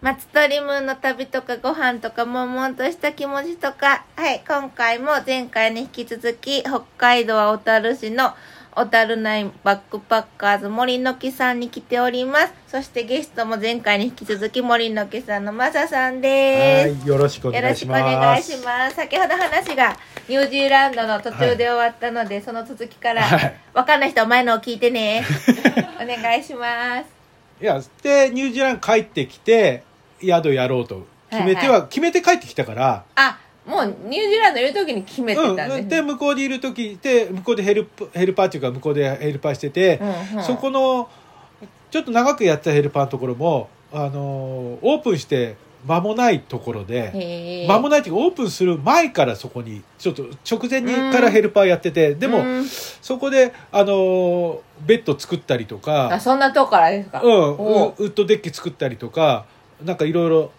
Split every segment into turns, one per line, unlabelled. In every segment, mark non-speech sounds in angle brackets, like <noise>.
松鳥ムーンの旅とかご飯とか悶々とした気持ちとか、はい、今回も前回に引き続き、北海道は小樽市の小樽内バックパッカーズ森の木さんに来ております。そしてゲストも前回に引き続き森の木さんのマサさんです。
はい、よろしくお
よろしくお
願いします。
願いします。先ほど話がニュージーランドの途中で終わったので、その続きから、
はい
わかんない人は前のを聞いてね。<laughs> お願いします。
いや、で、ニュージーランド帰ってきて、宿やろうと決めては、
は
決めて帰ってきたから、
あ、もうニュージーランドいる時に決めてたんです、
うん、で、向こうにいる時で、向こうでヘルプ、ヘルパーっていうか、向こうでヘルパーしてて、
うんうん。
そこの、ちょっと長くやってたヘルパーのところも、あのー、オープンして間もないところで、間もないっていうか、オープンする前からそこに、ちょっと直前にからヘルパーやってて、でも、
うん。
そこで、あのーベッド作ったりとか、
あそんなとこからですか、
うん、ウッドデッキ作ったりとかなんかいろいろ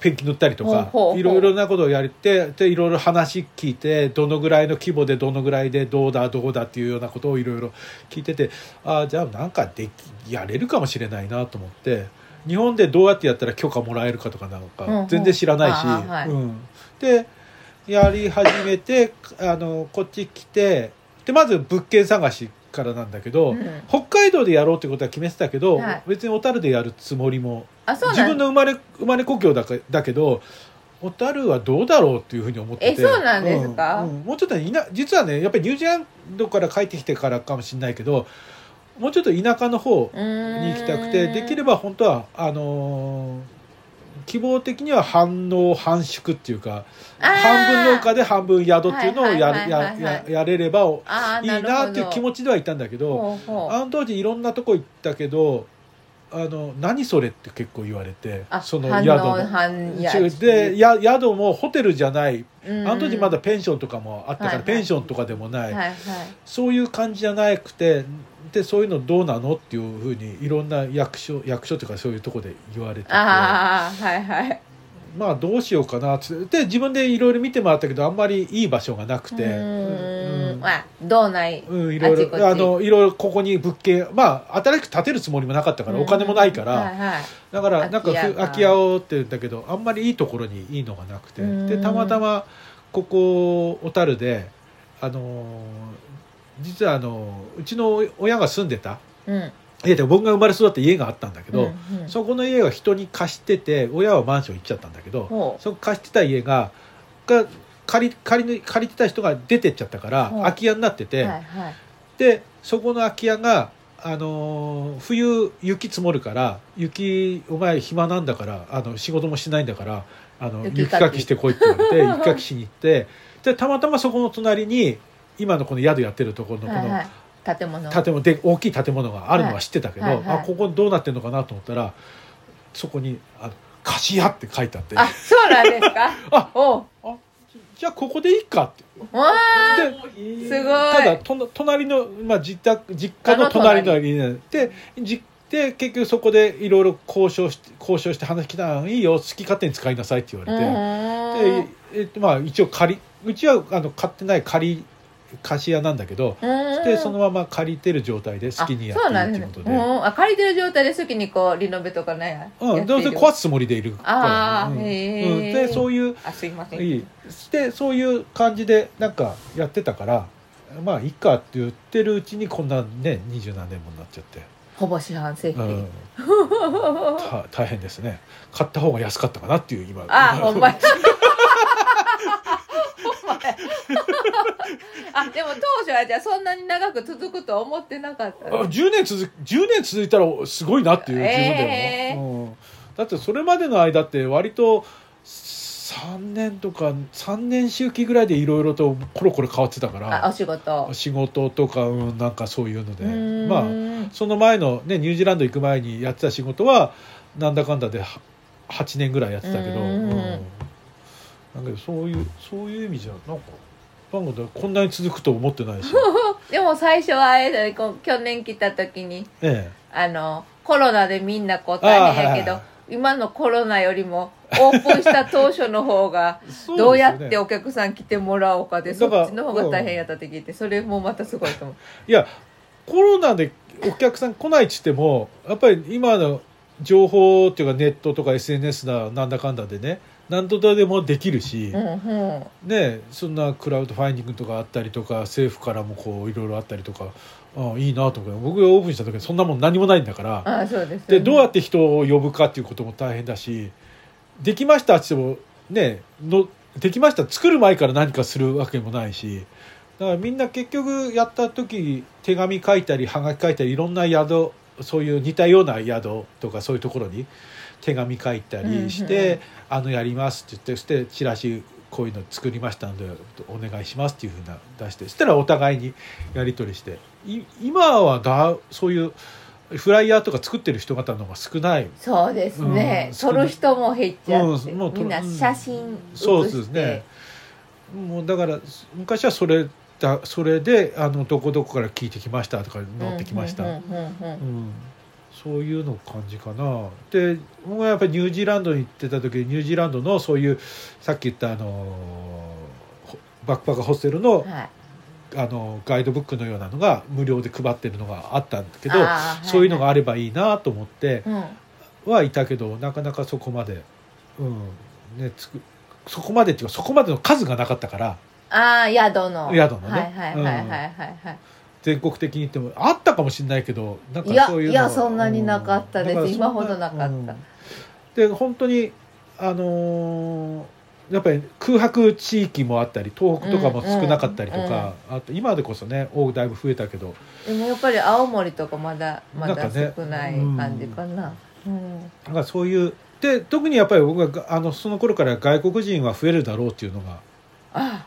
ペンキ塗ったりとかいろいろなことをやってでいろいろ話聞いてどのぐらいの規模でどのぐらいでどうだどうだっていうようなことをいろいろ聞いててああじゃあなんかできやれるかもしれないなと思って日本でどうやってやったら許可もらえるかとかなん
うんう
か
ん。
全然知らないし、
ああはい。
うん、でやり始めてあのこっち来てでまず物件探しからなんだけど、
うん。
北海道でやろうってことは決めてたけど、
はい。
別に小樽でやるつもりも
あそう
自
なん
分の生まれ生まれ故郷だかだけど小樽はどうだろうっていうふうに思ってて。
えそうなんですか？
うんうん。もうちょっといな実はねやっぱりニュージーランドから帰ってきてからかもしれないけどもうちょっと田舎の方に行きたくてできれば本当はあのー希望的には半農半宿っていうか半分農家で半分宿っていうのをやれればいいなっていう気持
ち
ちではいたんだけどあの当時いろんなとこ行ったけどあの何それって結構言われて
あ
その宿の。でや。宿もホテルじゃない。
うん。
あの時まだペンションとかもあったから、
はいはい。
ペンションとかでもない、
はいはい。
そういう感じじゃなくてでそういうのどうなのっていうふうにいろんな役所役所とかそういうとこで言われてて。
ああはいはい
まあどうしようかなって。で自分でいろいろ見てもらったけどあんまりいい場所がなくて。
う
ん。ん。
まあ道内
うん、いろいろあのいろいろここに物件まあ新しく建てるつもりもなかったから、お金もないから、
はいはい。
だからなんかふ
空き家
をって言うんだけどあんまりいいところにいいのがなくて。
うん。
でたまたまここ小樽であのー実はあのうちの親が住んでた
うん
家で僕が生まれ育った家があったんだけど、
うんうん。
そこの家が人に貸してて親はマンション行っちゃったんだけど
ほ
そこ貸してた家がが借り借り借りてた人が出てっちゃったから空き家になって
う
て。
はいはい。
でそこの空き家が、あのー冬雪積もるから雪お前暇なんだからあの仕事もしないんだからあの
雪かき。
雪かきしてこいって言われて <laughs> 雪かきしに行ってでたまたまそこの隣に今のこの宿やってるところのこの
はいはい建物。
建物で大きい建物があるのは知ってたけど、
はい。はいはい。
あここどうなってるのかなと思ったらそこに「あの貸し屋」って書いてあって。
あそうなんですか？<laughs>
あ
お
じゃあここでいいかって。
わ
す
ごい。
ただとな隣の、まあ、自宅実家の隣の家にでじで結局そこでいろいろ交渉して交渉して話来たら「いいよ好き勝手に使いなさい」って言われて、でえまあ一応借りうちはあの買ってない借り貸し屋なんだけどでそのまま借りてる状態で好きにやって
あそうないん
いってことで。
あ借りてる状態で好きにこうリノベとかね
うん、でもそれ
こ
壊すつもりでいるから、
あー
うん。でそういう
あすいません。
いい。でそういう感じでなんかやってたからまあいいかって言ってるうちにこんなね二十何年もになっちゃって、
ほぼ市販製
う
品
ん、<laughs> た大変ですね。買った方が安かったかなっていう今。
あほんま <laughs> やあでも当初はじゃあそんなに長く続くとは思ってなかった。
あ10年続10年続いたらすごいなっていう自分
え
でも、うん、だってそれまでの間って割と3年とか3年周期ぐらいでいろいろとコロコロ変わってたから。
あお仕事。
仕事とか、うん、なんかそういうので。まあその前の、ね、ニュージーランド行く前にやってた仕事はなんだかんだでは8年ぐらいやってたけど、
う
うん。んだけどそういうそういう意味じゃなんかこんなに続くと思ってないし、<laughs>
でも最初はあれだね去年来た時に
え
あのコロナでみんなこう大変やけど、
あはいはい。
今のコロナよりもオープンした当初の方が
ね <laughs>
どうやってお客さん来てもらおうかでそっちの方が大変やったって聞いてそれもまたすごいと思う。
いやコロナでお客さん来ないっつってもやっぱり今の情報っていうかネットとか SNS だなんだかんだでね何とでもできるし、
うんうん。
ね、そんなクラウドファインディングとかあったりとか政府からもこういろいろあったりとかあいいなと思って僕がオープンした時そんなもん何もないんだから
ああそうですよね。
でどうやって人を呼ぶかっていうことも大変だしできましたってもねのできました作る前から何かするわけもないしだからみんな結局やった時手紙書いたりはがき書いたりいろんな宿そういう似たような宿とかそういうところに手紙書いたりして、
うん
あのやりますって言ってそしてチラシこういうの作りましたのでお願いしますっていうふうな出してそしたらお互いにやり取りして。い今はだそういうフライヤーとか作ってる人方の方が少ない。
そうですね、
うん
撮る人も減っちゃって、
うんもう
みんな写真
そうですね。もうだから昔はそれだそれであのどこどこから聞いてきましたとか乗ってきました、
うんうんうんうん
うんそういうの感じかな。で僕はやっぱりニュージーランドに行ってた時ニュージーランドのそういうさっき言ったあのほバックパッカーホステルの
はい。
あのガイドブックのようなのが無料で配ってるのがあったんだけど
あー
そういうのが
は
あればいいなと思って
いはいうん。
はいたけどなかなかそこまで、うん。ね、つくそこまでっていうかそこまでの数がなかったから。
ああ宿の。
宿のね。
はいはいはいはいはいはい、
全国的に言ってもあったかもしれないけどなんかそういうの
いやそんなになかったです。
うん。
今ほどなかった。
うん。で本当にあのーやっぱり空白地域もあったり東北とかも少なかったりとか、あと今でこそね多くだいぶ増えたけど
でもやっぱり青森とかまだまだ少ない感じかな。うん。
なんかそういうで特にやっぱり僕はがあのその頃から外国人は増えるだろうっていうのが
あ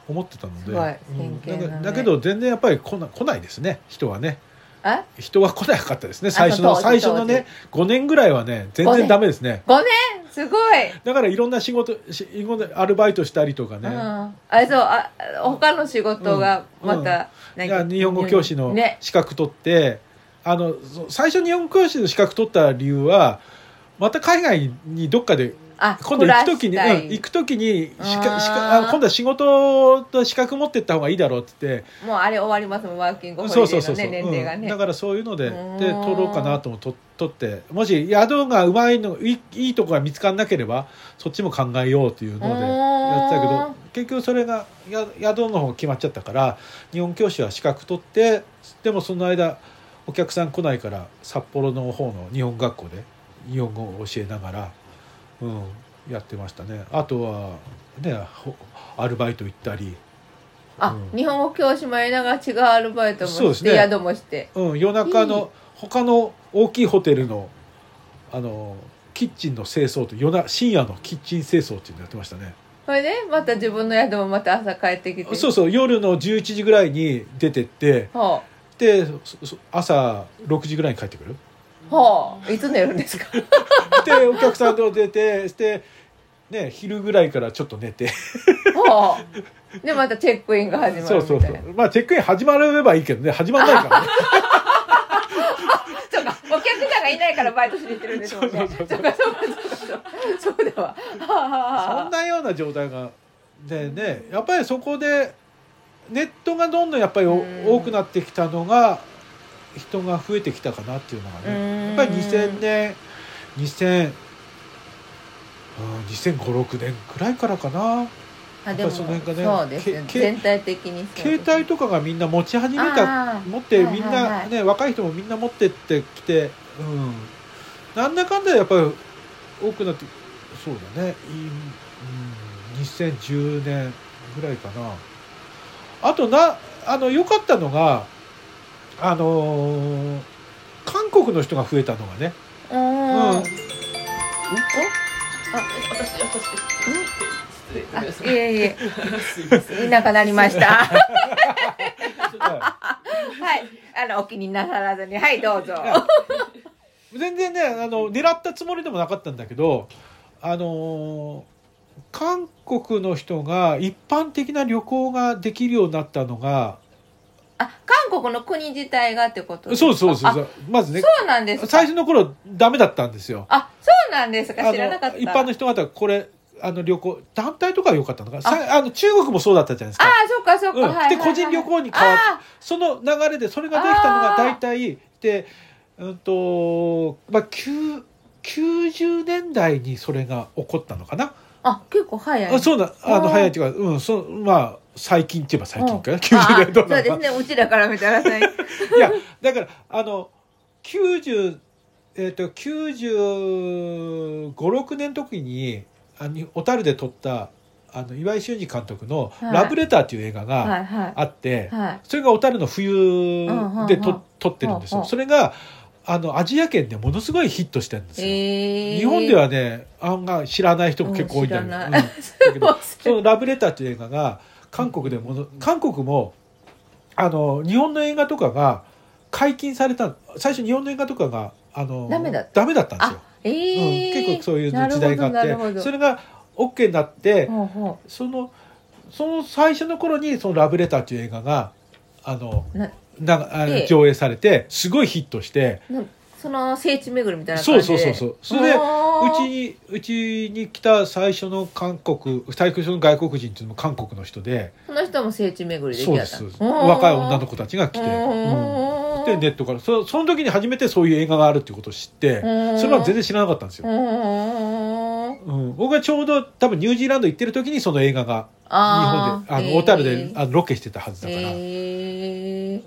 思ってたので。うん。
だ
けど全然やっぱり来な来ないですね。人はね。
あ
人は来なかったですね。最初の最初のね5年ぐらいはね全然ダメですね。
5年？すごい、
だからいろんな仕事アルバイトしたりとかね、
うん、あそうあ他の仕事がまた、
いや日本語教師の
ね。
資格取って、あのそ最初日本語教師の資格取った理由はまた海外にどっかで
あ
今度行く時に、うん行く時に資格
あー
資格あ今度は仕事と資格持ってった方がいいだろうって。言って
もうあれ終わりますもんワーキングホリデーの
そうそうそう、
ね年齢がね、
うん。だからそういうのでで取ろうかなともと取って。もし宿がうまいのいいいいとこが見つからなければそっちも考えようというのでやってたけど
ん
結局それがや宿の方が決まっちゃったから日本教師は資格取ってでもその間お客さん来ないから札幌の方の日本学校で日本語を教えながら、うん、やってましたね。あとはねほアルバイト行ったり、
あ、
うん。
日本語教師もやりながら違うアルバイトもして、
ね。
宿もして。
うん、夜中
い
の他の大きいホテルのあのキッチンの清掃と夜な深夜のキッチン清掃っていうのやってましたね。
それでまた自分の宿もまた朝帰ってきて。
そうそう夜の11時ぐらいに出てって
ほ
で朝6時ぐらいに帰ってくる。
うほういつ寝るんですか？<laughs>
でお客さんと出てしてね昼ぐらいからちょっと寝て。
でまたチェックインが始ま
そうそうそ
う。な
まあチェックイン始まればいいけどね。始まんないからね。<laughs>
そうか。お客さんがいないからバイトしに行ってるんですもんね。
そうそうそう
そう。かそうかそうか。そうそうだわはあ
そんなような状態がでねやっぱりそこでネットがどんどんやっぱり多くなってきたのが人が増えてきたかなっていうのが
うん。
ねやっぱり2000年2000 2005,6年くらいからかな。
あでも
やっぱその辺がね
そうですね。
け
全体的に
携帯とかがみんな持ち始めた持って
はいはい
みん
は
ないね若い人もみんな持ってってきてうん。なんだかんだやっぱり多くなってそうだね。いうん2010年ぐらいかな。あとなあの良かったのがあのー韓国の人が増えたのがね
うーん。
うん。
あ
私私。です失礼ごめん。なさ
いえいえ。
すい
なくなりました。は
はい。
あのお気になさらずに。はいどうぞ。
全然ねあの狙ったつもりでもなかったんだけどあのー韓国の人が一般的な旅行ができるようになったのが
あ韓国の国自体がってことですか？
そうそうそう
あ
そう。まずね
そうなんですか？
最初の頃ダメだったんですよ。
あそうなんですか？
あ
知らなかった。
の一般の人方はこれあの旅行団体とかは良かったのかさあの中国もそうだったじゃないです
あ
か。
あそうかそうか、
うん。
はいはいはい
で個人旅行に変わっ
あ
その流れでそれができたのが大体でうんとまあ9 90年代にそれが起こったのかな、
あ結構早い。
あそうだ。あの早いっていうかうんそうまあ最近って言えば最近かな、
うん。
90
あ
年代
そうですね。うちらから見たらさ <laughs>
いやだからあの90えっ、と9 5 6年の時にあの小樽で撮ったあの岩井俊二監督の「
はい。
ラブレター」っていう映画があって、
いはい。
それが小樽の冬で
うんうんうん。
と撮ってるんですよ。それがあのアジア圏でものすごいヒットしてるんですよ。
えー、
日本ではね案外知らない人も結構多いんだけど, <laughs>
うん
だけどその「ラブレター」っていう映画が韓国でもの韓国もあの日本の映画とかが解禁された最初日本の映画とかがあの
ダメだった。
ダメだったんですよ、
えー。
うん、結構そういう時代があってそれが OK になって、そのその最初の頃にその「ラブレター」っていう映画があの
うな
な上映されてすごいヒットして
なその聖地巡りみたいな
そう
感じで。
そうそうそうそれでうちにうちに来た最初の韓国最初の外国人っていうのも韓国の人で。
その人も聖地巡りで
そう
きやった
です若い女の子たちが来て、うん。でネットから。そその時に初めてそういう映画があるっていうことを知ってそれは全然知らなかったんですよ、うん、僕がちょうど多分ニュージーランド行ってる時にその映画が日本であの小樽であのロケしてたはずだから。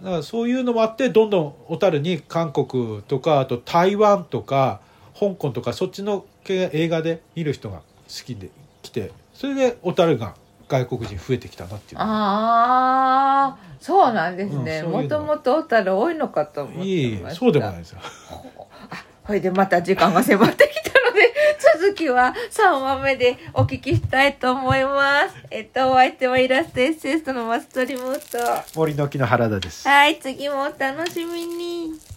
へ
だからそういうのもあってどんどん小樽に韓国とかあと台湾とか香港とかそっちの系映画で見る人が好きで来てそれで小樽が外国人増えてきたなっていう。
ああそうなんですね。
うんそういうの
もともと小樽多いのかと思ってました。
いいそうでもないですよ。<laughs>
これでまた時間が迫ってき続きは3話目でお聞きしたいと思います。えっとお相手はイラストエッセイストの松鳥ムート。
森の木の原田です。
はい次もお楽しみに